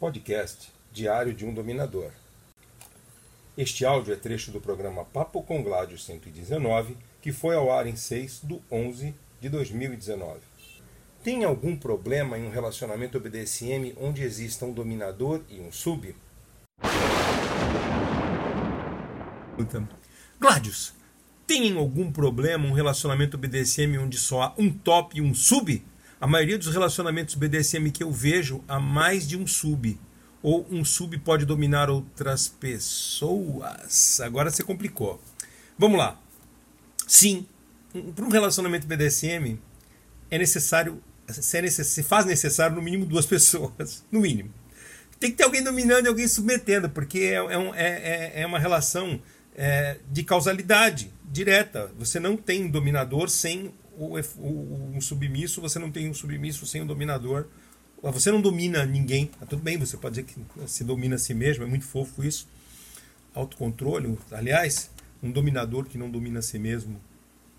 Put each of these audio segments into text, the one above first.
podcast Diário de um Dominador. Este áudio é trecho do programa Papo com Gládio 119, que foi ao ar em 6 de 11 de 2019. Tem algum problema em um relacionamento BDSM onde exista um dominador e um sub? Gládios, tem algum problema um relacionamento BDSM onde só há um top e um sub? A maioria dos relacionamentos BDSM que eu vejo há mais de um sub. Ou um sub pode dominar outras pessoas. Agora você complicou. Vamos lá. Sim, para um relacionamento BDSM é necessário, se faz necessário no mínimo duas pessoas, no mínimo. Tem que ter alguém dominando e alguém submetendo, porque é, é, é, é uma relação é, de causalidade direta. Você não tem dominador sem o, um submisso, você não tem um submisso sem um dominador. Você não domina ninguém. Tá tudo bem, você pode dizer que se domina a si mesmo, é muito fofo isso. Autocontrole, aliás, um dominador que não domina a si mesmo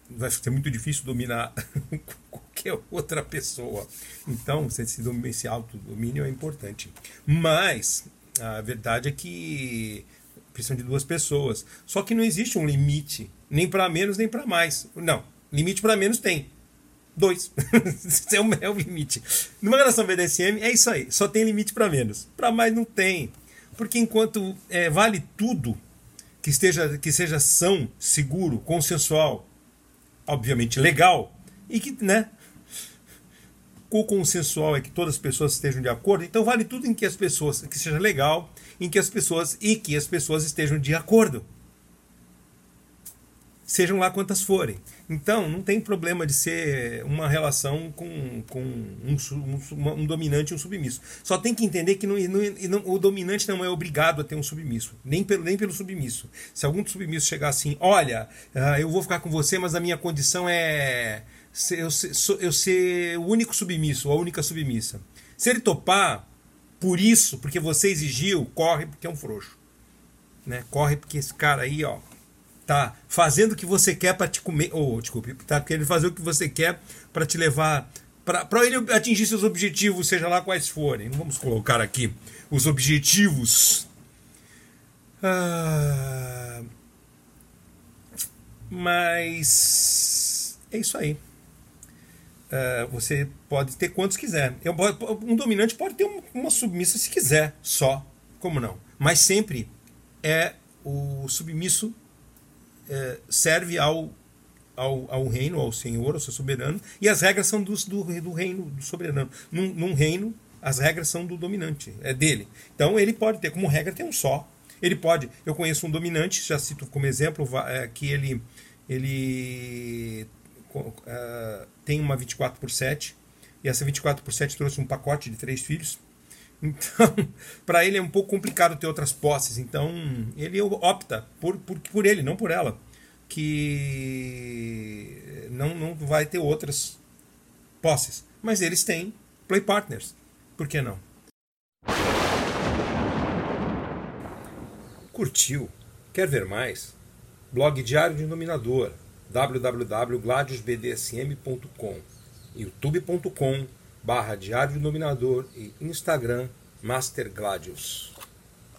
vai ser muito difícil dominar qualquer outra pessoa. Então, esse, esse autodomínio é importante. Mas a verdade é que precisam de duas pessoas. Só que não existe um limite, nem para menos nem para mais. Não, Limite para menos tem. Dois. Esse é o, o limite. Numa relação BDSM é isso aí. Só tem limite para menos. Para mais não tem. Porque enquanto é, vale tudo que esteja que seja são, seguro, consensual, obviamente legal e que, né? O consensual é que todas as pessoas estejam de acordo. Então vale tudo em que as pessoas que seja legal, em que as pessoas e que as pessoas estejam de acordo sejam lá quantas forem. Então, não tem problema de ser uma relação com, com um, um, um dominante e um submisso. Só tem que entender que não, não, o dominante não é obrigado a ter um submisso, nem pelo, nem pelo submisso. Se algum submisso chegar assim, olha, uh, eu vou ficar com você, mas a minha condição é eu, ser, eu ser o único submisso, a única submissa. Se ele topar por isso, porque você exigiu, corre porque é um frouxo. Né? Corre porque esse cara aí, ó, tá fazendo o que você quer para te comer, ou oh, desculpe, tá querendo fazer o que você quer para te levar para ele atingir seus objetivos, seja lá quais forem. Não vamos colocar aqui os objetivos. Ah, mas é isso aí. Uh, você pode ter quantos quiser. Eu, um dominante pode ter uma submissa se quiser, só. Como não? Mas sempre é o submisso é, serve ao, ao, ao, reino, ao senhor, ao seu soberano, e as regras são do, do, do reino do soberano. Num, num, reino, as regras são do dominante, é dele. Então ele pode ter, como regra, tem um só. Ele pode, eu conheço um dominante, já cito como exemplo, é, que ele, ele uh, tem uma 24 por 7, e essa 24 por 7 trouxe um pacote de três filhos. Então, para ele é um pouco complicado ter outras posses. Então, ele opta por, por, por ele, não por ela. Que não, não vai ter outras posses. Mas eles têm play partners. Por que não? Curtiu? Quer ver mais? Blog Diário de Dominador www.gladiusbdsm.com youtube.com barra Diário do Dominador e Instagram Master Gladius.